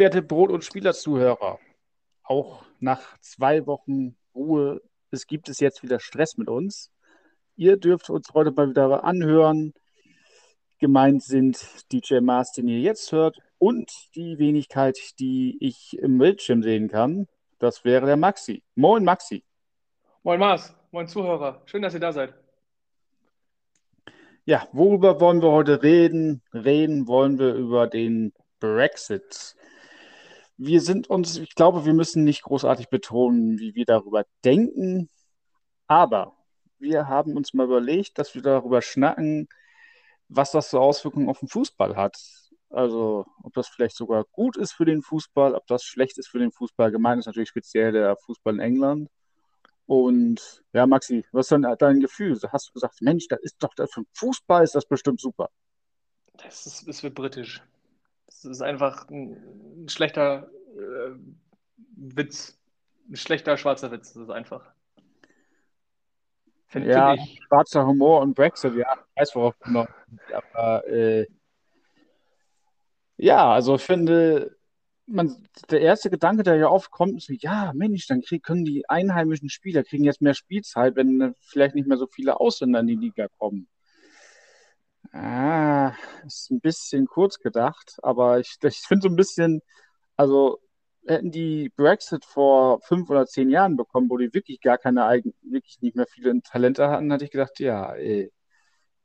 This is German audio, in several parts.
Werte Brot- und Spielerzuhörer. Auch nach zwei Wochen Ruhe es gibt es jetzt wieder Stress mit uns. Ihr dürft uns heute mal wieder anhören. Gemeint sind DJ Mars, den ihr jetzt hört, und die Wenigkeit, die ich im Bildschirm sehen kann. Das wäre der Maxi. Moin, Maxi. Moin, Mars. Moin, Zuhörer. Schön, dass ihr da seid. Ja, worüber wollen wir heute reden? Reden wollen wir über den Brexit. Wir sind uns, ich glaube, wir müssen nicht großartig betonen, wie wir darüber denken, aber wir haben uns mal überlegt, dass wir darüber schnacken, was das so Auswirkungen auf den Fußball hat. Also, ob das vielleicht sogar gut ist für den Fußball, ob das schlecht ist für den Fußball. Gemeint ist natürlich speziell der Fußball in England. Und ja, Maxi, was ist denn dein Gefühl? Hast du gesagt, Mensch, das ist doch das für den Fußball ist das bestimmt super. Das, ist, das wird britisch. Das ist einfach ein, ein schlechter äh, Witz. Ein schlechter schwarzer Witz. Das ist einfach. Find, ja, find schwarzer Humor und Brexit, ja, ich weiß, worauf du noch. Aber äh, ja, also ich finde, man, der erste Gedanke, der ja aufkommt, ist, ja, Mensch, dann krieg, können die einheimischen Spieler kriegen jetzt mehr Spielzeit, wenn vielleicht nicht mehr so viele Ausländer in die Liga kommen. Ah, ist ein bisschen kurz gedacht, aber ich, ich finde so ein bisschen, also hätten die Brexit vor fünf oder zehn Jahren bekommen, wo die wirklich gar keine eigenen, wirklich nicht mehr viele Talente hatten, hatte ich gedacht, ja, ey,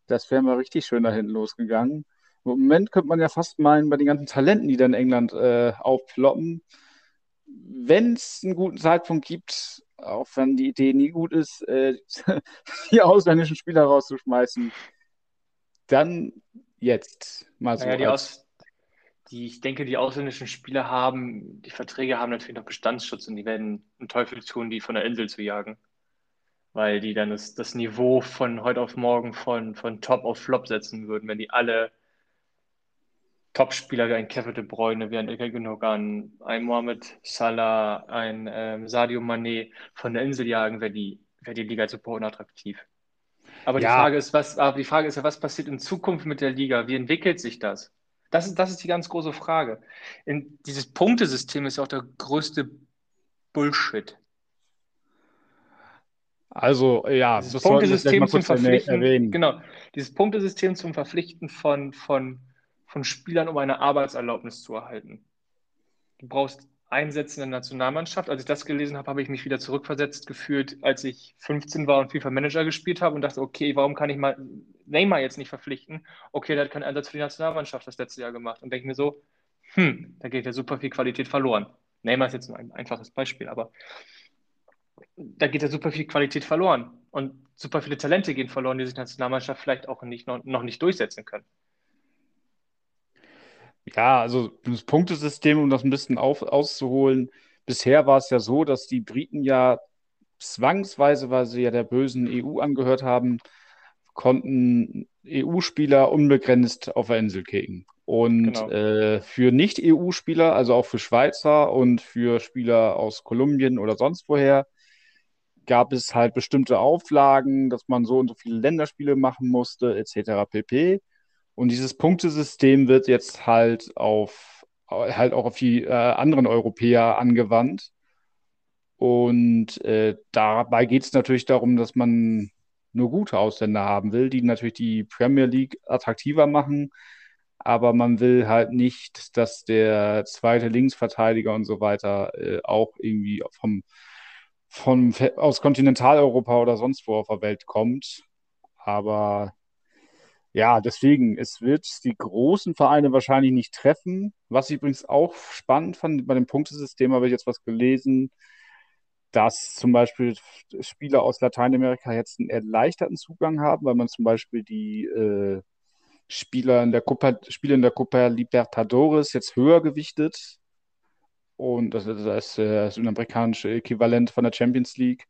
das wäre mal richtig schön da hinten losgegangen. Im Moment könnte man ja fast meinen, bei den ganzen Talenten, die da in England äh, aufploppen, wenn es einen guten Zeitpunkt gibt, auch wenn die Idee nie gut ist, äh, die ausländischen Spieler rauszuschmeißen, dann jetzt mal so. Ja, die, Aus, die, ich denke, die ausländischen Spieler haben, die Verträge haben natürlich noch Bestandsschutz und die werden einen Teufel tun, die von der Insel zu jagen. Weil die dann das, das Niveau von heute auf morgen von, von Top auf Flop setzen würden, wenn die alle Top-Spieler wie ein Kevin De Bruyne, wie ein Ilkay Gündogan, ein Mohamed Salah, ein ähm, Sadio Mané von der Insel jagen, wäre die, wär die Liga super unattraktiv. Aber ja. die Frage ist, was, aber die Frage ist ja, was passiert in Zukunft mit der Liga? Wie entwickelt sich das? Das ist, das ist die ganz große Frage. In, dieses Punktesystem ist ja auch der größte Bullshit. Also, ja, dieses Punktesystem zum Verpflichten, erwähnen. genau, dieses Punktesystem zum Verpflichten von, von, von Spielern, um eine Arbeitserlaubnis zu erhalten. Du brauchst Einsätzen in der Nationalmannschaft. Als ich das gelesen habe, habe ich mich wieder zurückversetzt gefühlt, als ich 15 war und FIFA Manager gespielt habe und dachte, okay, warum kann ich mal Neymar jetzt nicht verpflichten? Okay, der hat keinen Einsatz für die Nationalmannschaft das letzte Jahr gemacht und denke mir so, hm, da geht ja super viel Qualität verloren. Neymar ist jetzt ein einfaches Beispiel, aber da geht ja super viel Qualität verloren und super viele Talente gehen verloren, die sich Nationalmannschaft vielleicht auch nicht, noch, noch nicht durchsetzen können. Ja, also das Punktesystem, um das ein bisschen auf, auszuholen. Bisher war es ja so, dass die Briten ja zwangsweise, weil sie ja der bösen EU angehört haben, konnten EU-Spieler unbegrenzt auf der Insel kicken. Und genau. äh, für Nicht-EU-Spieler, also auch für Schweizer und für Spieler aus Kolumbien oder sonst woher, gab es halt bestimmte Auflagen, dass man so und so viele Länderspiele machen musste, etc. pp. Und dieses Punktesystem wird jetzt halt auf halt auch auf die äh, anderen Europäer angewandt. Und äh, dabei geht es natürlich darum, dass man nur gute Ausländer haben will, die natürlich die Premier League attraktiver machen. Aber man will halt nicht, dass der zweite Linksverteidiger und so weiter äh, auch irgendwie vom, vom, aus Kontinentaleuropa oder sonst wo auf der Welt kommt. Aber ja, deswegen, es wird die großen Vereine wahrscheinlich nicht treffen. Was ich übrigens auch spannend fand, bei dem Punktesystem habe ich jetzt was gelesen, dass zum Beispiel Spieler aus Lateinamerika jetzt einen erleichterten Zugang haben, weil man zum Beispiel die äh, Spieler in der Copa, Spiele in der Copa Libertadores jetzt höher gewichtet. Und das ist das, äh, das amerikanische Äquivalent von der Champions League.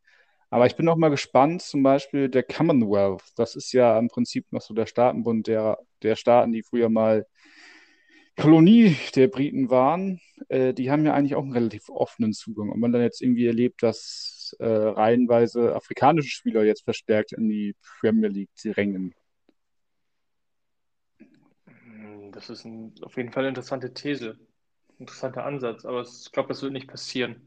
Aber ich bin auch mal gespannt, zum Beispiel der Commonwealth. Das ist ja im Prinzip noch so der Staatenbund der, der Staaten, die früher mal Kolonie der Briten waren. Äh, die haben ja eigentlich auch einen relativ offenen Zugang. Und man dann jetzt irgendwie erlebt, dass äh, reihenweise afrikanische Spieler jetzt verstärkt in die Premier League drängen. Das ist ein, auf jeden Fall eine interessante These. interessanter Ansatz, aber ich glaube, das wird nicht passieren.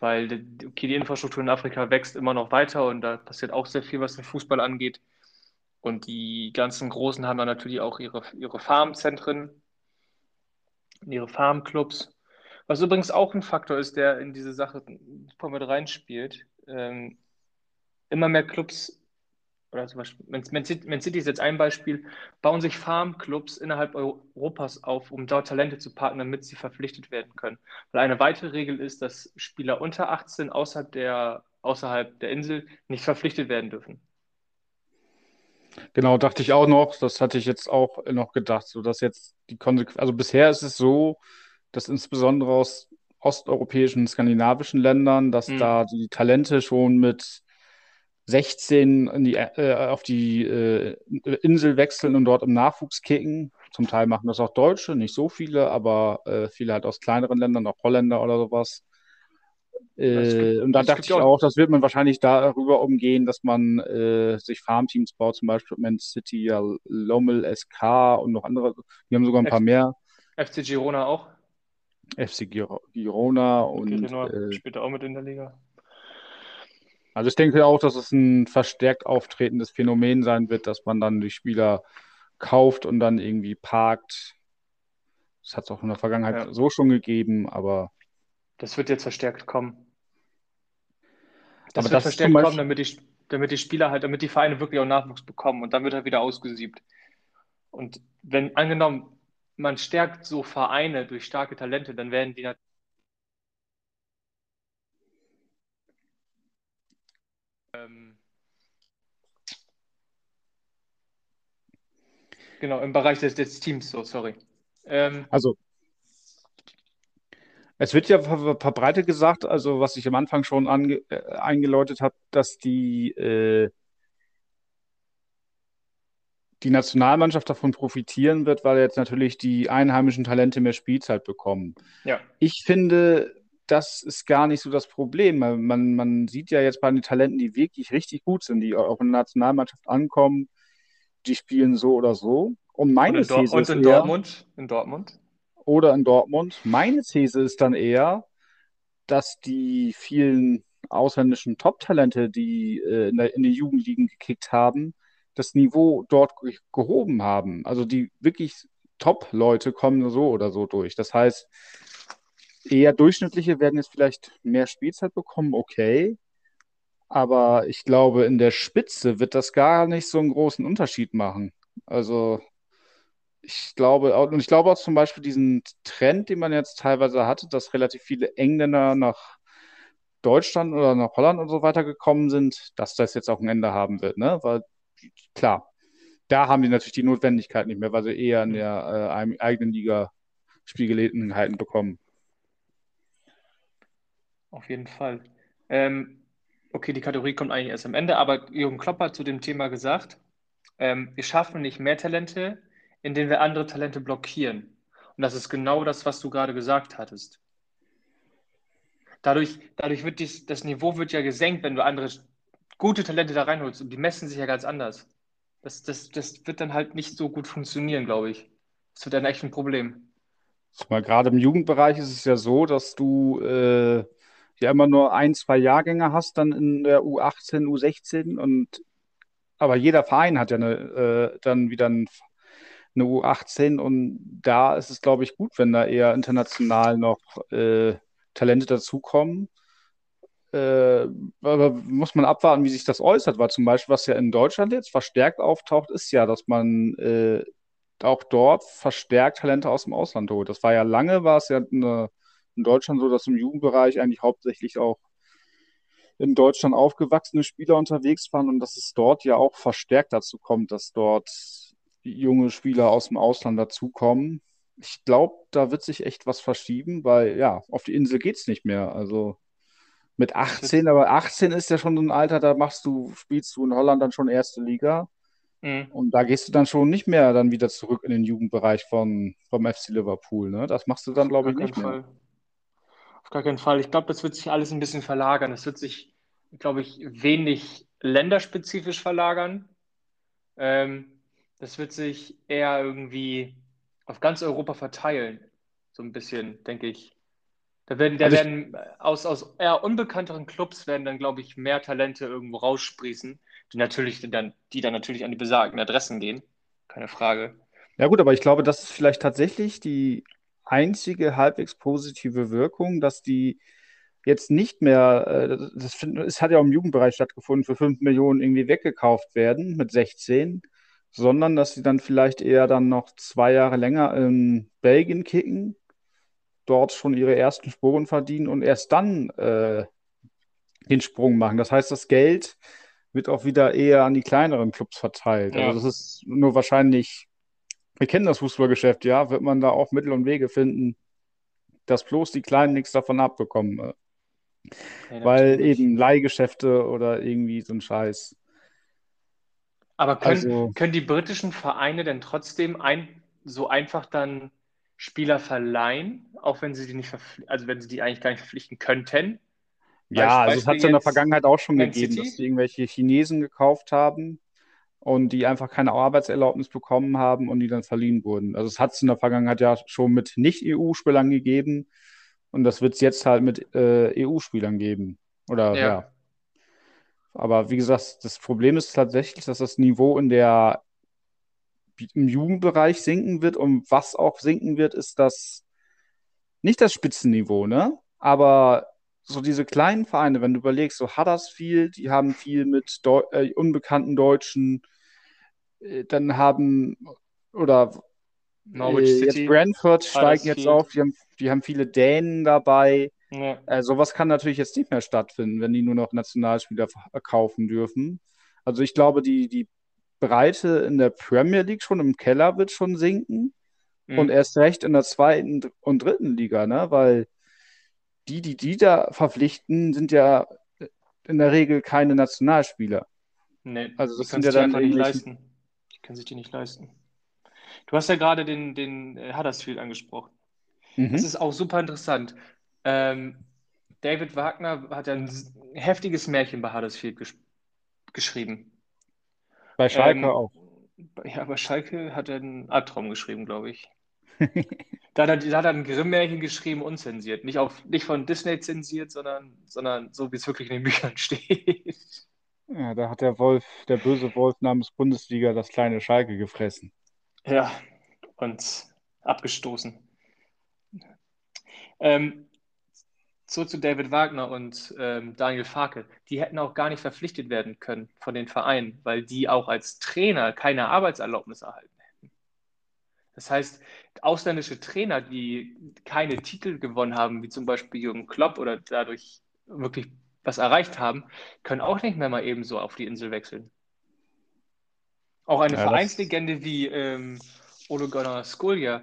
Weil okay, die Infrastruktur in Afrika wächst immer noch weiter und da passiert auch sehr viel, was den Fußball angeht. Und die ganzen Großen haben dann natürlich auch ihre, ihre Farmzentren, ihre Farmclubs. Was übrigens auch ein Faktor ist, der in diese Sache super mit reinspielt. Ähm, immer mehr Clubs, oder zum Beispiel, Man City, ist jetzt ein Beispiel, bauen sich Farmclubs innerhalb Europas auf, um dort Talente zu parken, damit sie verpflichtet werden können. Weil eine weitere Regel ist, dass Spieler unter 18 außerhalb der, außerhalb der Insel nicht verpflichtet werden dürfen. Genau, dachte ich auch noch. Das hatte ich jetzt auch noch gedacht, so dass jetzt die Konsequenz, also bisher ist es so, dass insbesondere aus osteuropäischen, skandinavischen Ländern, dass mhm. da die Talente schon mit 16 in die, äh, auf die äh, Insel wechseln und dort im Nachwuchs kicken. Zum Teil machen das auch Deutsche, nicht so viele, aber äh, viele halt aus kleineren Ländern, auch Holländer oder sowas. Äh, und da dachte ich auch, das wird man wahrscheinlich darüber umgehen, dass man äh, sich Farmteams baut, zum Beispiel Man City, ja, Lommel, SK und noch andere. Die haben sogar ein F paar mehr. FC Girona auch. FC Girona und. Girona äh, spielt auch mit in der Liga. Also ich denke auch, dass es ein verstärkt auftretendes Phänomen sein wird, dass man dann die Spieler kauft und dann irgendwie parkt. Das hat es auch in der Vergangenheit ja. so schon gegeben, aber. Das wird jetzt verstärkt kommen. Das aber wird das verstärkt Beispiel... kommen, damit die, damit die Spieler halt, damit die Vereine wirklich auch Nachwuchs bekommen und dann wird er wieder ausgesiebt. Und wenn angenommen, man stärkt so Vereine durch starke Talente, dann werden die natürlich ähm, genau, im Bereich des, des Teams, so, sorry. Ähm, also, es wird ja verbreitet gesagt, also was ich am Anfang schon ange, äh, eingeläutet habe, dass die, äh, die Nationalmannschaft davon profitieren wird, weil jetzt natürlich die einheimischen Talente mehr Spielzeit bekommen. Ja. Ich finde, das ist gar nicht so das Problem. Man, man sieht ja jetzt bei den Talenten, die wirklich richtig gut sind, die auch in der Nationalmannschaft ankommen, die spielen so oder so. Und meine und in, These und in eher, Dortmund? In Dortmund? Oder in Dortmund. Meine These ist dann eher, dass die vielen ausländischen Top-Talente, die äh, in, der, in den Jugendligen gekickt haben, das Niveau dort gehoben haben. Also die wirklich Top-Leute kommen so oder so durch. Das heißt, eher durchschnittliche werden jetzt vielleicht mehr Spielzeit bekommen, okay. Aber ich glaube, in der Spitze wird das gar nicht so einen großen Unterschied machen. Also ich glaube, und ich glaube auch zum Beispiel diesen Trend, den man jetzt teilweise hatte, dass relativ viele Engländer nach Deutschland oder nach Holland und so weiter gekommen sind, dass das jetzt auch ein Ende haben wird, ne? Weil klar, da haben die natürlich die Notwendigkeit nicht mehr, weil sie eher in der äh, eigenen Liga Spielgelegenheiten bekommen. Auf jeden Fall. Ähm, okay, die Kategorie kommt eigentlich erst am Ende, aber Jürgen Klopp hat zu dem Thema gesagt, ähm, wir schaffen nicht mehr Talente, indem wir andere Talente blockieren. Und das ist genau das, was du gerade gesagt hattest. Dadurch, dadurch wird dies, das Niveau wird ja gesenkt, wenn du andere gute Talente da reinholst und die messen sich ja ganz anders. Das, das, das wird dann halt nicht so gut funktionieren, glaube ich. Das wird dann echt ein Problem. Mal gerade im Jugendbereich ist es ja so, dass du äh, ja immer nur ein, zwei Jahrgänge hast, dann in der U18, U16 und aber jeder Verein hat ja eine, äh, dann wieder ein, eine U18 und da ist es, glaube ich, gut, wenn da eher international noch äh, Talente dazukommen. Äh, aber muss man abwarten, wie sich das äußert, weil zum Beispiel, was ja in Deutschland jetzt verstärkt auftaucht, ist ja, dass man äh, auch dort verstärkt Talente aus dem Ausland holt. Das war ja lange, war es ja eine in Deutschland so, dass im Jugendbereich eigentlich hauptsächlich auch in Deutschland aufgewachsene Spieler unterwegs waren und dass es dort ja auch verstärkt dazu kommt, dass dort junge Spieler aus dem Ausland dazukommen. Ich glaube, da wird sich echt was verschieben, weil ja, auf die Insel geht es nicht mehr. Also mit 18, aber 18 ist ja schon so ein Alter, da machst du, spielst du in Holland dann schon erste Liga. Mhm. Und da gehst du dann schon nicht mehr dann wieder zurück in den Jugendbereich von, vom FC Liverpool. Ne? Das machst du dann, glaube ich, nicht mehr. Auf gar keinen Fall. Ich glaube, das wird sich alles ein bisschen verlagern. Es wird sich, glaube ich, wenig länderspezifisch verlagern. Ähm, das wird sich eher irgendwie auf ganz Europa verteilen. so ein bisschen, denke ich. Da werden, da also werden aus, aus eher unbekannteren Clubs werden dann, glaube ich, mehr Talente irgendwo raussprießen, die natürlich dann, die dann natürlich an die besagten Adressen gehen. Keine Frage. Ja, gut, aber ich glaube, das ist vielleicht tatsächlich die einzige halbwegs positive Wirkung, dass die jetzt nicht mehr, äh, das, es hat ja auch im Jugendbereich stattgefunden, für 5 Millionen irgendwie weggekauft werden mit 16, sondern dass sie dann vielleicht eher dann noch zwei Jahre länger in Belgien kicken, dort schon ihre ersten Spuren verdienen und erst dann äh, den Sprung machen. Das heißt, das Geld wird auch wieder eher an die kleineren Clubs verteilt. Ja. Also das ist nur wahrscheinlich, wir kennen das Fußballgeschäft, ja, wird man da auch Mittel und Wege finden, dass bloß die Kleinen nichts davon abbekommen. Ja, Weil eben Leihgeschäfte oder irgendwie so ein Scheiß. Aber können, also, können die britischen Vereine denn trotzdem ein, so einfach dann Spieler verleihen, auch wenn sie die nicht also wenn sie die eigentlich gar nicht verpflichten könnten? Ja, also es hat es in der Vergangenheit auch schon gegeben, City? dass die irgendwelche Chinesen gekauft haben und die einfach keine Arbeitserlaubnis bekommen haben und die dann verliehen wurden. Also es hat es in der Vergangenheit ja schon mit Nicht-EU-Spielern gegeben und das wird es jetzt halt mit äh, EU-Spielern geben. Oder ja. ja. Aber wie gesagt, das Problem ist tatsächlich, dass das Niveau in der im Jugendbereich sinken wird und was auch sinken wird, ist das nicht das Spitzenniveau, ne? Aber so diese kleinen Vereine, wenn du überlegst, so Huddersfield, die haben viel mit Deu äh, unbekannten Deutschen, äh, dann haben, oder Norwich äh, City, jetzt Brentford steigen jetzt auf, die haben, die haben viele Dänen dabei. Ja. Äh, sowas kann natürlich jetzt nicht mehr stattfinden, wenn die nur noch Nationalspieler kaufen dürfen. Also ich glaube, die, die Breite in der Premier League schon im Keller wird schon sinken. Mhm. Und erst recht in der zweiten und dritten Liga, ne? Weil die, die die da verpflichten, sind ja in der Regel keine Nationalspieler. Nee, also das sind ja dann nicht leisten. Die können sich die nicht leisten. Du hast ja gerade den, den äh, Huddersfield angesprochen. Mhm. Das ist auch super interessant. Ähm, David Wagner hat ja ein heftiges Märchen bei Huddersfield gesch geschrieben. Bei Schalke ähm, auch. Ja, bei Schalke hat er einen Albtraum geschrieben, glaube ich. Da hat er, da hat er ein Grimm-Märchen geschrieben, unzensiert. Nicht, auf, nicht von Disney zensiert, sondern, sondern so, wie es wirklich in den Büchern steht. Ja, da hat der Wolf, der böse Wolf namens Bundesliga, das kleine Schalke gefressen. Ja, und abgestoßen. Ähm, so zu David Wagner und ähm, Daniel Farke. Die hätten auch gar nicht verpflichtet werden können von den Vereinen, weil die auch als Trainer keine Arbeitserlaubnis erhalten. Das heißt, ausländische Trainer, die keine Titel gewonnen haben, wie zum Beispiel Jürgen Klopp oder dadurch wirklich was erreicht haben, können auch nicht mehr mal ebenso auf die Insel wechseln. Auch eine ja, Vereinslegende wie ähm, Ole Gunnar Skolja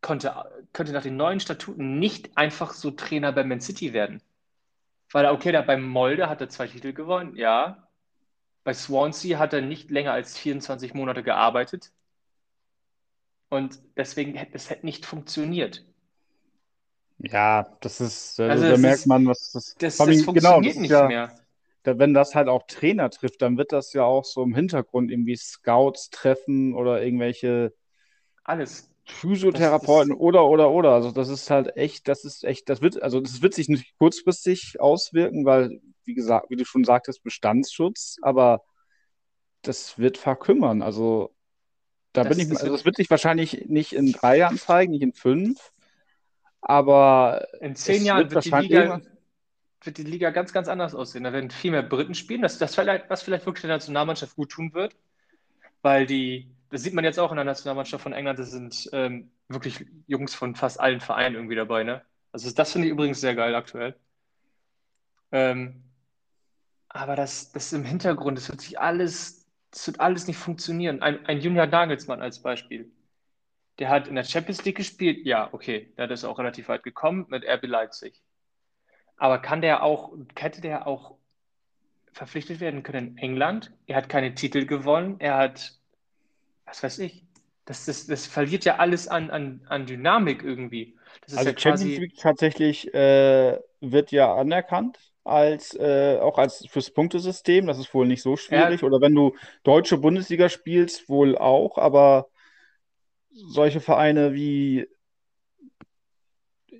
konnte, könnte nach den neuen Statuten nicht einfach so Trainer bei Man City werden. Weil er, okay, da beim Molde hat er zwei Titel gewonnen, ja. Bei Swansea hat er nicht länger als 24 Monate gearbeitet. Und deswegen hätte es hätte nicht funktioniert. Ja, das ist, also, also da merkt ist, man, was das, das, das genau, funktioniert genau, das nicht ja, mehr. Da, wenn das halt auch Trainer trifft, dann wird das ja auch so im Hintergrund irgendwie Scouts treffen oder irgendwelche alles Physiotherapeuten oder oder oder. Also das ist halt echt, das ist echt, das wird, also das wird sich nicht kurzfristig auswirken, weil, wie gesagt, wie du schon sagtest, Bestandsschutz, aber das wird verkümmern. Also da das, bin ich, also das wird sich wahrscheinlich nicht in drei Jahren zeigen, nicht in fünf, aber in zehn Jahren wird, wird, die Liga, wird die Liga ganz, ganz anders aussehen. Da werden viel mehr Briten spielen, das, das vielleicht, was vielleicht wirklich der Nationalmannschaft gut tun wird, weil die, das sieht man jetzt auch in der Nationalmannschaft von England, das sind ähm, wirklich Jungs von fast allen Vereinen irgendwie dabei. Ne? Also das finde ich übrigens sehr geil aktuell. Ähm, aber das, das im Hintergrund, das wird sich alles das wird alles nicht funktionieren. Ein, ein Junior Nagelsmann als Beispiel. Der hat in der Champions League gespielt. Ja, okay, der ist auch relativ weit gekommen mit RB Leipzig. Aber kann der auch, hätte der auch verpflichtet werden können in England? Er hat keine Titel gewonnen. Er hat, was weiß ich, das, das, das verliert ja alles an, an, an Dynamik irgendwie. also ja Champions League tatsächlich äh, wird ja anerkannt als äh, auch als fürs Punktesystem. Das ist wohl nicht so schwierig. Ja. Oder wenn du deutsche Bundesliga spielst, wohl auch, aber solche Vereine wie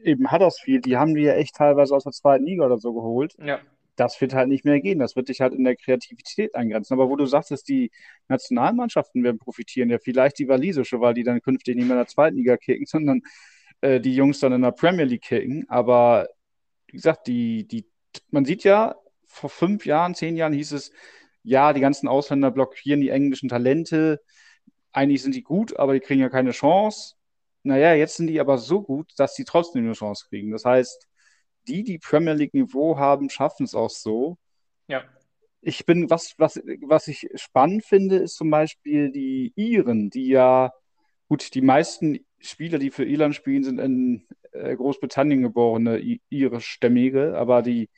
eben Huddersfield, die haben die ja echt teilweise aus der zweiten Liga oder so geholt. Ja. Das wird halt nicht mehr gehen. Das wird dich halt in der Kreativität eingrenzen. Aber wo du sagtest, die Nationalmannschaften werden profitieren, ja vielleicht die walisische, weil die dann künftig nicht mehr in der zweiten Liga kicken, sondern äh, die Jungs dann in der Premier League kicken. Aber wie gesagt, die, die, man sieht ja, vor fünf Jahren, zehn Jahren hieß es, ja, die ganzen Ausländer blockieren die englischen Talente. Eigentlich sind die gut, aber die kriegen ja keine Chance. Naja, jetzt sind die aber so gut, dass sie trotzdem eine Chance kriegen. Das heißt, die, die Premier League-Niveau haben, schaffen es auch so. Ja. Ich bin, was, was, was ich spannend finde, ist zum Beispiel die Iren, die ja, gut, die meisten Spieler, die für Irland spielen, sind in äh, Großbritannien geborene irischstämmige, aber die,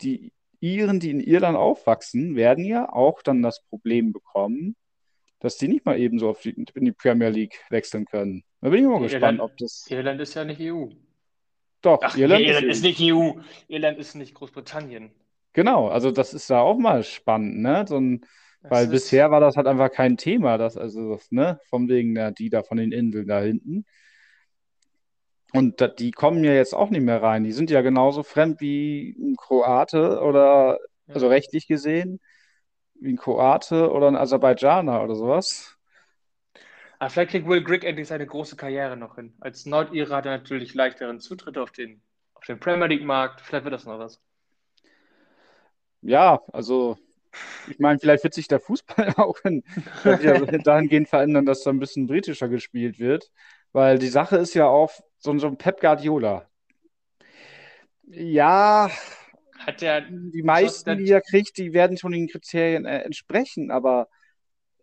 die Iren, die in Irland aufwachsen, werden ja auch dann das Problem bekommen, dass die nicht mal eben so die, in die Premier League wechseln können. Da bin ich mal gespannt, ob das. Irland ist ja nicht EU. Doch, Ach, Irland, Irland ist, ist, nicht EU. Irland ist nicht Großbritannien. Genau, also das ist da auch mal spannend, ne? So ein, weil ist... bisher war das halt einfach kein Thema, das, also das, ne, von wegen der, die da von den Inseln da hinten. Und da, die kommen ja jetzt auch nicht mehr rein. Die sind ja genauso fremd wie ein Kroate oder, also rechtlich gesehen, wie ein Kroate oder ein Aserbaidschaner oder sowas. Aber ah, vielleicht kriegt Will Grigg endlich seine große Karriere noch hin. Als Nordire hat er natürlich leichteren Zutritt auf den, auf den Premier League-Markt. Vielleicht wird das noch was. Ja, also ich meine, vielleicht wird sich der Fußball auch in, dahingehend verändern, dass da ein bisschen britischer gespielt wird. Weil die Sache ist ja auch, so, so ein Pep Guardiola. Ja, hat der die meisten, die er kriegt, die werden schon den Kriterien äh, entsprechen, aber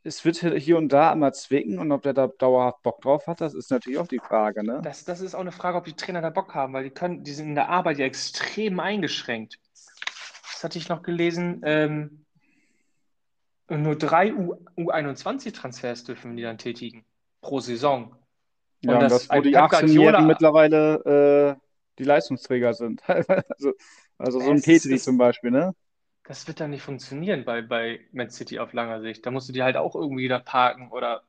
es wird hier und da immer zwicken und ob der da dauerhaft Bock drauf hat, das ist natürlich auch die Frage. Ne? Das, das ist auch eine Frage, ob die Trainer da Bock haben, weil die können, die sind in der Arbeit ja extrem eingeschränkt. Das hatte ich noch gelesen. Ähm, nur drei U, U21-Transfers dürfen die dann tätigen pro Saison. Und ja, das, wo die 18-Jährigen mittlerweile äh, die Leistungsträger sind. also, also so ein Petri zum Beispiel, ne? Das wird dann nicht funktionieren bei, bei Man City auf langer Sicht. Da musst du die halt auch irgendwie da parken oder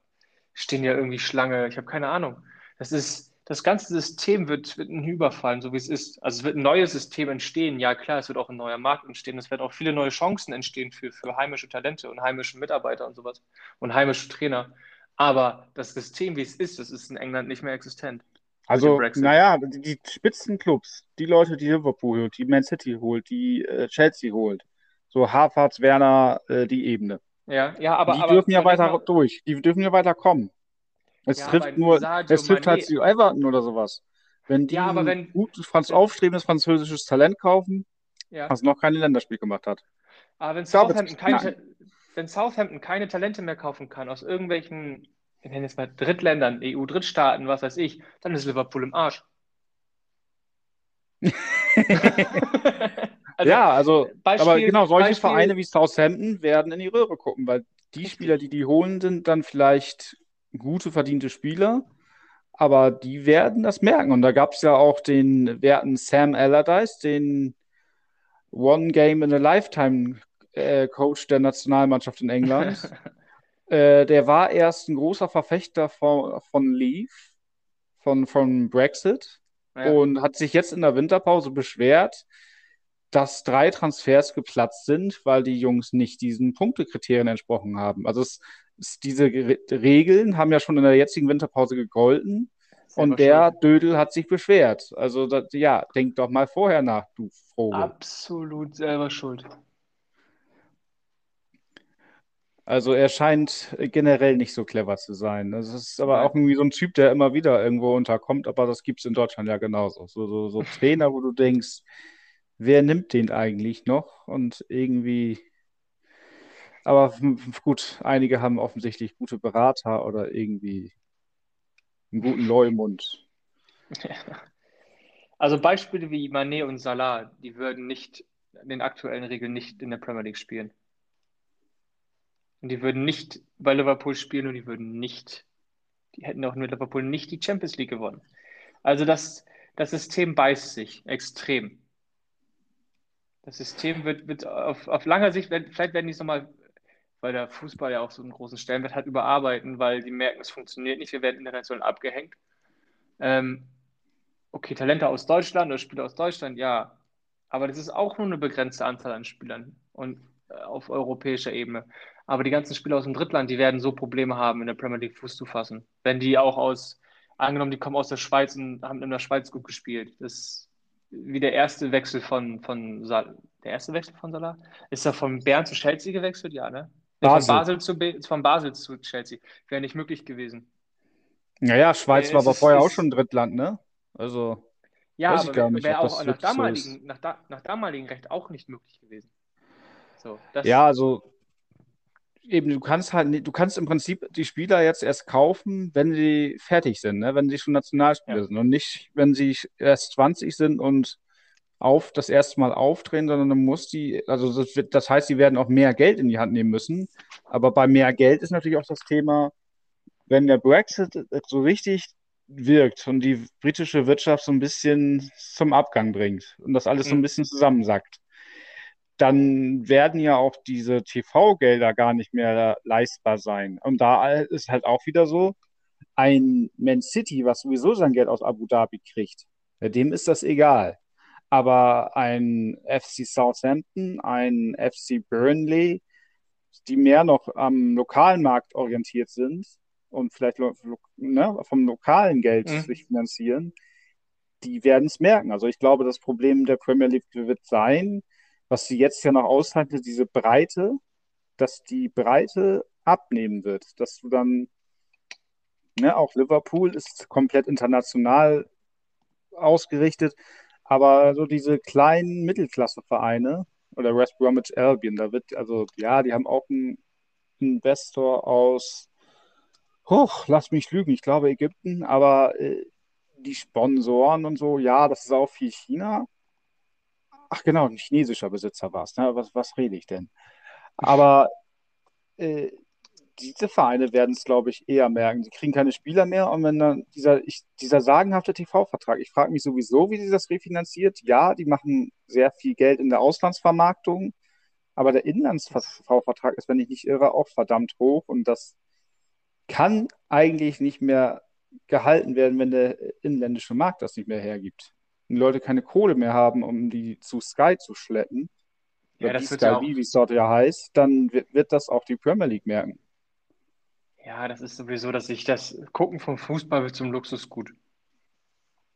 stehen ja irgendwie Schlange. Ich habe keine Ahnung. Das ist, das ganze System wird, wird hinüberfallen, so wie es ist. Also es wird ein neues System entstehen. Ja, klar, es wird auch ein neuer Markt entstehen. Es werden auch viele neue Chancen entstehen für, für heimische Talente und heimische Mitarbeiter und sowas und heimische Trainer. Aber das System, wie es ist, das ist in England nicht mehr existent. Also, naja, die, die Spitzenclubs, die Leute, die Liverpool holt, die Man City holt, die äh, Chelsea holt, so Harvards, Werner, äh, die Ebene. Ja, ja, aber. Die aber dürfen ja weiter mal... durch. Die dürfen ja weiter kommen. Es ja, trifft nur, es trifft halt die Everton oder sowas. Wenn die ja, aber wenn, gutes Franz aufstrebendes französisches Talent kaufen, ja. was noch keine Länderspiel gemacht hat. Aber wenn Southampton, keine, wenn Southampton keine Talente mehr kaufen kann, aus irgendwelchen, ich nenne jetzt mal Drittländern, EU-Drittstaaten, was weiß ich, dann ist Liverpool im Arsch. Also, ja, also, Beispiel, aber genau, solche Beispiel, Vereine wie Southampton werden in die Röhre gucken, weil die Spieler, die die holen, sind dann vielleicht gute, verdiente Spieler, aber die werden das merken. Und da gab es ja auch den werten Sam Allardyce, den One Game in a Lifetime äh, Coach der Nationalmannschaft in England. äh, der war erst ein großer Verfechter von, von Leave, von, von Brexit, ja. und hat sich jetzt in der Winterpause beschwert, dass drei Transfers geplatzt sind, weil die Jungs nicht diesen Punktekriterien entsprochen haben. Also es, es, diese Regeln haben ja schon in der jetzigen Winterpause gegolten und der. Dödel hat sich beschwert. Also das, ja, denk doch mal vorher nach, du Vogel. Absolut selber schuld. Also er scheint generell nicht so clever zu sein. Das ist aber auch irgendwie so ein Typ, der immer wieder irgendwo unterkommt, aber das gibt es in Deutschland ja genauso. So, so, so Trainer, wo du denkst, wer nimmt den eigentlich noch? Und irgendwie, aber gut, einige haben offensichtlich gute Berater oder irgendwie einen guten Leumund. Also Beispiele wie Manet und Salah, die würden nicht in den aktuellen Regeln nicht in der Premier League spielen. Und die würden nicht bei Liverpool spielen und die würden nicht, die hätten auch mit Liverpool nicht die Champions League gewonnen. Also das, das System beißt sich extrem. Das System wird, wird auf, auf langer Sicht, vielleicht werden die es nochmal, weil der Fußball ja auch so einen großen Stellenwert hat, überarbeiten, weil die merken, es funktioniert nicht, wir werden international abgehängt. Ähm, okay, Talente aus Deutschland oder Spieler aus Deutschland, ja. Aber das ist auch nur eine begrenzte Anzahl an Spielern und äh, auf europäischer Ebene. Aber die ganzen Spieler aus dem Drittland, die werden so Probleme haben, in der Premier League Fuß zu fassen. Wenn die auch aus, angenommen, die kommen aus der Schweiz und haben in der Schweiz gut gespielt. Das ist wie der erste Wechsel von, von Sal der erste Wechsel von Salah? Ist er von Bern zu Chelsea gewechselt? Ja, ne? Basel. Von, Basel zu Be von Basel zu Chelsea. Wäre nicht möglich gewesen. Naja, Schweiz äh, war aber ist, vorher ist, auch schon Drittland, ne? Also. Ja, aber wäre auch nach damaligen, so nach, da, nach damaligen Recht auch nicht möglich gewesen. So, ja, also eben, du kannst halt, du kannst im Prinzip die Spieler jetzt erst kaufen, wenn sie fertig sind, ne? wenn sie schon Nationalspieler ja. sind und nicht, wenn sie erst 20 sind und auf das erste Mal aufdrehen, sondern dann muss die, also das, wird, das heißt, sie werden auch mehr Geld in die Hand nehmen müssen. Aber bei mehr Geld ist natürlich auch das Thema, wenn der Brexit so richtig wirkt und die britische Wirtschaft so ein bisschen zum Abgang bringt und das alles so ein mhm. bisschen zusammensackt, dann werden ja auch diese TV-Gelder gar nicht mehr leistbar sein. Und da ist halt auch wieder so, ein Man City, was sowieso sein Geld aus Abu Dhabi kriegt, dem ist das egal. Aber ein FC Southampton, ein FC Burnley, die mehr noch am lokalen Markt orientiert sind und vielleicht ne, vom lokalen Geld mhm. sich finanzieren, die werden es merken. Also ich glaube, das Problem der Premier League wird sein, was sie jetzt ja noch aushalten, diese Breite, dass die Breite abnehmen wird, dass du dann, ne, auch Liverpool ist komplett international ausgerichtet, aber so diese kleinen Mittelklasse-Vereine oder West Bromwich Albion, da wird, also ja, die haben auch einen Investor aus, hoch, lass mich lügen, ich glaube Ägypten, aber äh, die Sponsoren und so, ja, das ist auch viel China. Ach genau, ein chinesischer Besitzer war es. Ne? Was, was rede ich denn? Aber äh, diese Vereine werden es, glaube ich, eher merken. Sie kriegen keine Spieler mehr und wenn dann dieser, ich, dieser sagenhafte TV-Vertrag, ich frage mich sowieso, wie sie das refinanziert. Ja, die machen sehr viel Geld in der Auslandsvermarktung, aber der Inlands-TV-Vertrag ist, wenn ich nicht irre, auch verdammt hoch und das kann eigentlich nicht mehr gehalten werden, wenn der inländische Markt das nicht mehr hergibt. Die Leute keine Kohle mehr haben, um die zu Sky zu schleppen, ja, das wird Sky, ja auch... wie es dort ja heißt, dann wird, wird das auch die Premier League merken. Ja, das ist sowieso, dass sich das Gucken vom Fußball wird zum Luxusgut.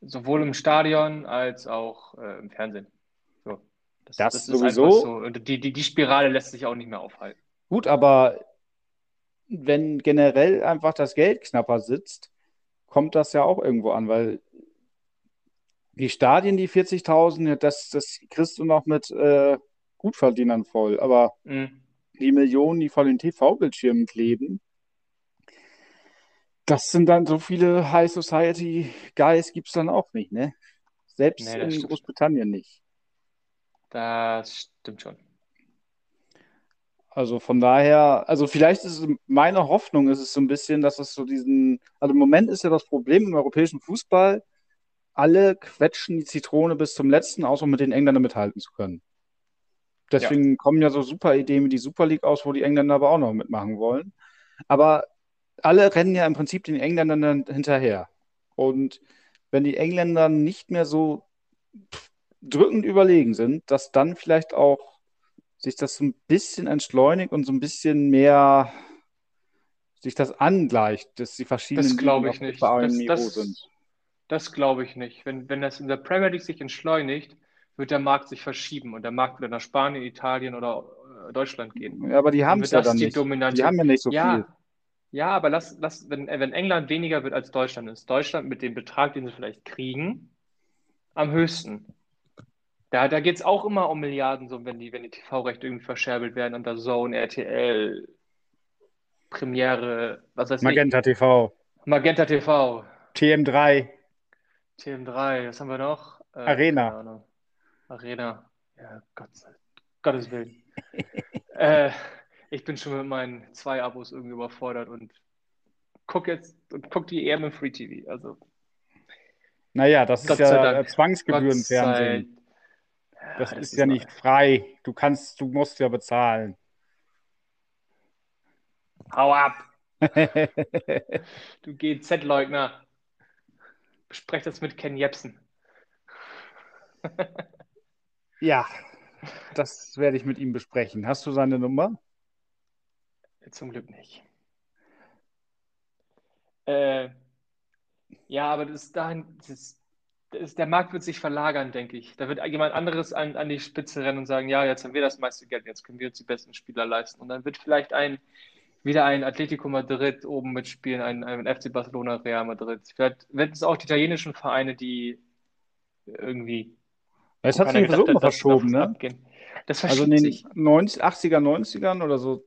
Sowohl im Stadion als auch äh, im Fernsehen. So. Das, das, das sowieso. So. Die, die, die Spirale lässt sich auch nicht mehr aufhalten. Gut, aber wenn generell einfach das Geld knapper sitzt, kommt das ja auch irgendwo an, weil die Stadien, die 40.000, das, das kriegst du noch mit äh, Gutverdienern voll, aber mhm. die Millionen, die vor den TV-Bildschirmen kleben, das sind dann so viele High Society Guys gibt es dann auch nicht, ne? Selbst nee, in. Großbritannien nicht. Das stimmt schon. Also von daher, also vielleicht ist es meine Hoffnung, ist es so ein bisschen, dass es so diesen, also im Moment ist ja das Problem im europäischen Fußball, alle quetschen die Zitrone bis zum letzten aus, um mit den Engländern mithalten zu können. Deswegen ja. kommen ja so super Ideen wie die Super League aus, wo die Engländer aber auch noch mitmachen wollen. Aber alle rennen ja im Prinzip den Engländern hinterher. Und wenn die Engländer nicht mehr so drückend überlegen sind, dass dann vielleicht auch sich das so ein bisschen entschleunigt und so ein bisschen mehr sich das angleicht, dass die verschiedenen das glaube ich nicht. Das, Niveau das, sind. Das glaube ich nicht. Wenn, wenn das in der Premier League sich entschleunigt, wird der Markt sich verschieben und der Markt wird nach Spanien, Italien oder äh, Deutschland gehen. Ja, aber die haben es ja dann die nicht. Dominante. Die haben ja nicht so ja, viel. Ja, aber lass, lass wenn, wenn England weniger wird als Deutschland, ist Deutschland mit dem Betrag, den sie vielleicht kriegen, am höchsten. Da, da geht es auch immer um Milliarden, so wenn die, wenn die TV-Rechte irgendwie verscherbelt werden und der Zone, RTL, Premiere, was heißt Magenta ich? TV. Magenta TV. TM3. TM3, was haben wir noch? Äh, Arena. Arena. Ja, Gott Gottes Willen. äh, ich bin schon mit meinen zwei Abos irgendwie überfordert und guck jetzt und guck die EM im Free TV. Also. Naja, das Gott ist ja Zwangsgebührenfernsehen. Das, das ist, ist ja nicht frei. Du kannst, du musst ja bezahlen. Hau ab! du GZ-Leugner. Besprecht das mit Ken Jebsen. ja, das werde ich mit ihm besprechen. Hast du seine Nummer? Zum Glück nicht. Äh, ja, aber das ist dahin, das ist, der Markt wird sich verlagern, denke ich. Da wird jemand anderes an, an die Spitze rennen und sagen, ja, jetzt haben wir das meiste Geld, jetzt können wir uns die besten Spieler leisten. Und dann wird vielleicht ein wieder ein Atletico Madrid oben mitspielen, ein, ein FC Barcelona, Real Madrid. Vielleicht werden es auch die italienischen Vereine, die irgendwie. Es hat sich immer verschoben, ne? Das also in den sich. 90, 80er, 90ern oder so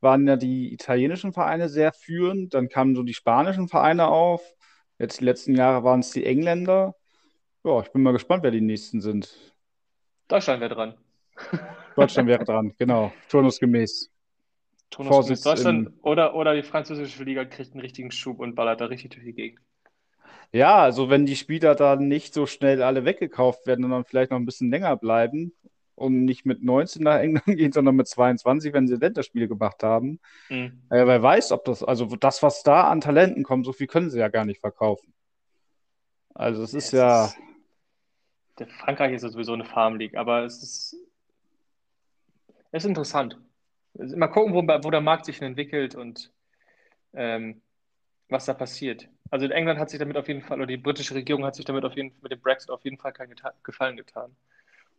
waren ja die italienischen Vereine sehr führend. Dann kamen so die spanischen Vereine auf. Jetzt die letzten Jahre waren es die Engländer. Ja, ich bin mal gespannt, wer die nächsten sind. Deutschland wäre dran. Deutschland wäre dran, genau. Turnusgemäß. Turnusgemäß Deutschland oder, oder die französische Liga kriegt einen richtigen Schub und ballert da richtig durch die Gegend. Ja, also wenn die Spieler dann nicht so schnell alle weggekauft werden, sondern vielleicht noch ein bisschen länger bleiben und nicht mit 19 nach England gehen, sondern mit 22, wenn sie Länderspiele gemacht haben. Mhm. Äh, wer weiß, ob das, also das, was da an Talenten kommt, so viel können sie ja gar nicht verkaufen. Also es ist ja. Ist, der Frankreich ist ja sowieso eine Farm League, aber es ist, es ist interessant. Mal gucken, wo, wo der Markt sich entwickelt und ähm, was da passiert. Also England hat sich damit auf jeden Fall, oder die britische Regierung hat sich damit auf jeden, mit dem Brexit auf jeden Fall keinen Gefallen getan.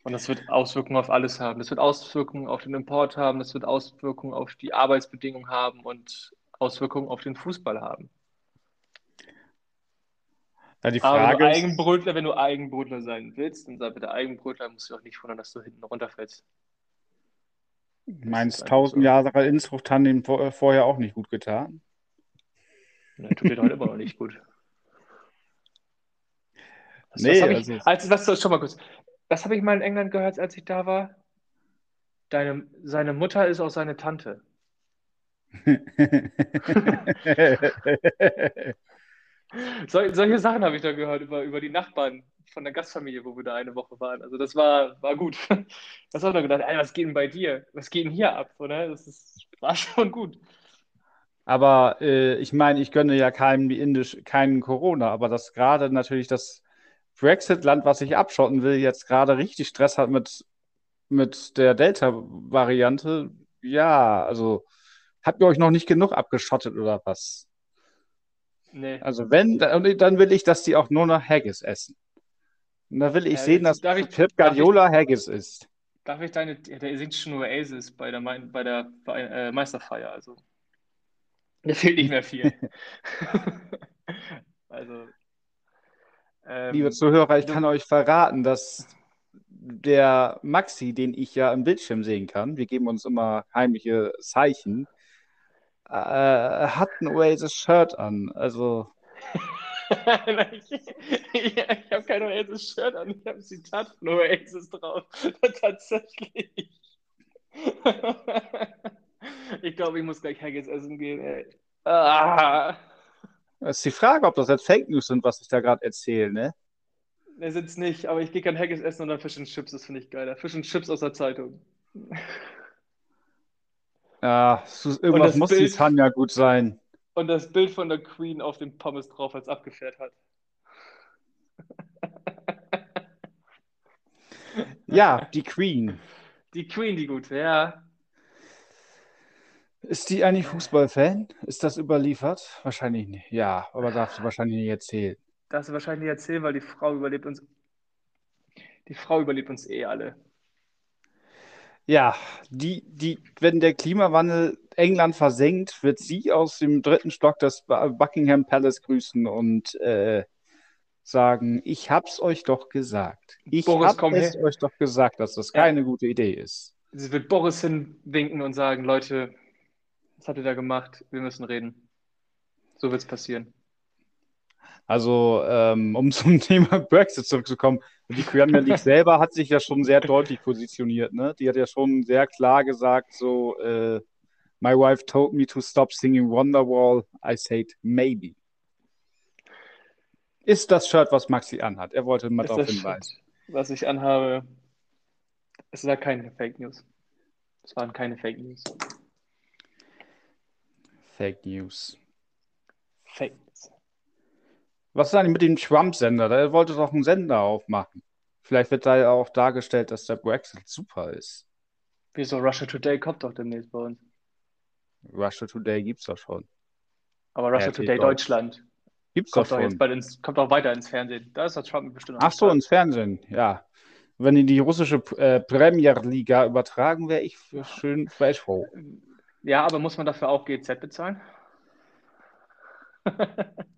Und das wird Auswirkungen auf alles haben. Das wird Auswirkungen auf den Import haben, das wird Auswirkungen auf die Arbeitsbedingungen haben und Auswirkungen auf den Fußball haben. Ja, die Frage Aber wenn du, Eigenbrötler, wenn du Eigenbrötler sein willst, dann sei bitte Eigenbrötler, musst du auch nicht wundern, dass du hinten runterfällst. Meinst 1000 Jahre Inzucht haben ihm vorher auch nicht gut getan? Ja, tut dir heute immer noch nicht gut. Was, nee, was ich, also, als, was, schon mal kurz. Was habe ich mal in England gehört, als ich da war? Deine, seine Mutter ist auch seine Tante. Sol, solche Sachen habe ich da gehört über, über die Nachbarn von der Gastfamilie, wo wir da eine Woche waren. Also das war, war gut. Das habe ich gedacht, ey, was geht denn bei dir? Was geht denn hier ab? So, ne? Das ist, war schon gut. Aber äh, ich meine, ich gönne ja keinem wie Indisch keinen Corona, aber dass gerade natürlich das Brexit-Land, was sich abschotten will, jetzt gerade richtig Stress hat mit, mit der Delta-Variante, ja, also habt ihr euch noch nicht genug abgeschottet oder was? Nee. Also wenn, dann will ich, dass die auch nur noch Haggis essen. Und da will ich ja, sehen, dass darf ich, Pep Guardiola Haggis ist. Darf ich deine, der singt schon nur Oasis bei der, bei der äh, Meisterfeier, also. Mir fehlt nicht mehr viel. also. Ähm, Liebe Zuhörer, ich kann euch verraten, dass der Maxi, den ich ja im Bildschirm sehen kann, wir geben uns immer heimliche Zeichen, äh, hat ein Oasis-Shirt an. Also. ich, ich, ich habe kein Oasis-Shirt an, ich habe ein Zitat von Oasis drauf. Tatsächlich. ich glaube, ich muss gleich Haggis essen gehen, ey. Ah. Das ist die Frage, ob das jetzt Fake News sind, was ich da gerade erzähle, ne? Ne, sind es nicht, aber ich gehe kein Haggis essen und dann Fisch und Chips, das finde ich geiler. Fisch und Chips aus der Zeitung. Ja, irgendwas muss Bild, kann ja gut sein. Und das Bild von der Queen auf dem Pommes drauf, als abgefährt hat. Ja, die Queen. Die Queen, die gute, ja. Ist die eigentlich Fußballfan? Ist das überliefert? Wahrscheinlich nicht. Ja, aber darfst du wahrscheinlich nicht erzählen. Darfst du wahrscheinlich nicht erzählen, weil die Frau überlebt uns. Die Frau überlebt uns eh alle. Ja, die, die, wenn der Klimawandel England versenkt, wird sie aus dem dritten Stock des Buckingham Palace grüßen und äh, sagen, ich hab's euch doch gesagt. Ich Boris, hab es her. euch doch gesagt, dass das keine ja. gute Idee ist. Sie wird Boris hinwinken und sagen, Leute, was habt ihr da gemacht? Wir müssen reden. So wird's passieren. Also, ähm, um zum Thema Brexit zurückzukommen, die Premier League selber hat sich ja schon sehr deutlich positioniert. Ne? Die hat ja schon sehr klar gesagt, so, äh, My wife told me to stop singing Wonderwall. I said maybe. Ist das Shirt, was Maxi anhat? Er wollte mal darauf hinweisen. Shirt, was ich anhabe, es war keine Fake News. Es waren keine Fake News. Fake News. Fake Was ist eigentlich mit dem Trump-Sender? Der wollte doch einen Sender aufmachen. Vielleicht wird da ja auch dargestellt, dass der Brexit super ist. Wieso? Russia Today kommt doch demnächst bei uns. Russia Today gibt's doch schon. Aber Russia RT Today Deutsch. Deutschland gibt's kommt doch schon. Jetzt ins, kommt auch weiter ins Fernsehen. Da ist der Trump bestimmt. Ach so, ins Fernsehen, ja. Wenn die die russische äh, Premierliga übertragen, wäre ich für schön wär froh. Ja, aber muss man dafür auch GZ bezahlen?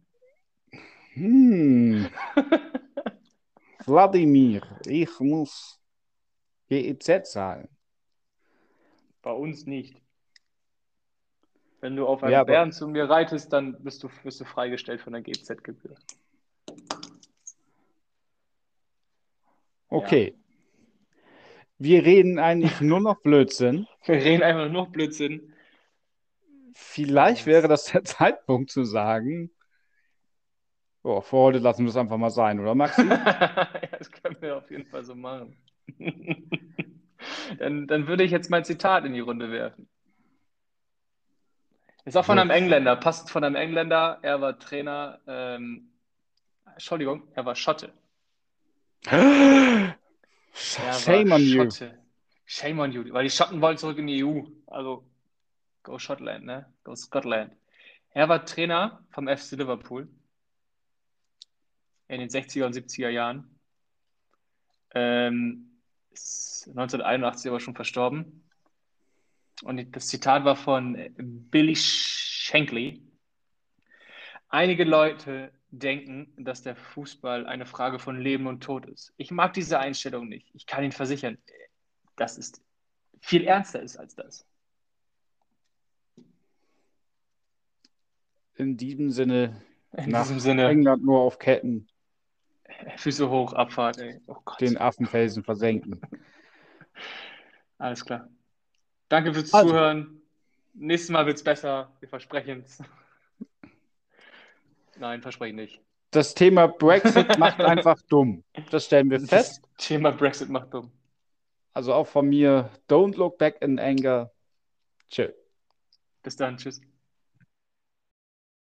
hm. Wladimir, ich muss GEZ zahlen. Bei uns nicht. Wenn du auf einen ja, Bären zu mir reitest, dann bist du, wirst du freigestellt von der GZ-Gebühr. Okay. Ja. Wir reden eigentlich nur noch Blödsinn. Wir reden einfach nur noch Blödsinn. Vielleicht wäre das der Zeitpunkt zu sagen, oh, für heute lassen wir es einfach mal sein, oder Maxi? ja, das können wir auf jeden Fall so machen. dann, dann würde ich jetzt mein Zitat in die Runde werfen. Ist auch von einem Engländer, passt von einem Engländer. Er war Trainer, ähm, Entschuldigung, er war Schotte. Shame on you. Shame on you, weil die Schotten wollen zurück in die EU. Also, go Schottland, ne? Go Scotland. Er war Trainer vom FC Liverpool in den 60er und 70er Jahren. Ähm, ist 1981 aber schon verstorben. Und das Zitat war von Billy Shankly. Einige Leute denken, dass der Fußball eine Frage von Leben und Tod ist. Ich mag diese Einstellung nicht. Ich kann Ihnen versichern, dass es viel ernster ist als das. In diesem Sinne, in diesem Sinne, England nur auf Ketten. Füße hoch, Abfahrt, ey. Oh den Affenfelsen versenken. Alles klar. Danke fürs also. Zuhören. Nächstes Mal wird es besser. Wir versprechen es. Nein, versprechen nicht. Das Thema Brexit macht einfach dumm. Das stellen wir fest. Das Thema Brexit macht dumm. Also auch von mir, don't look back in anger. Tschö. Bis dann, tschüss.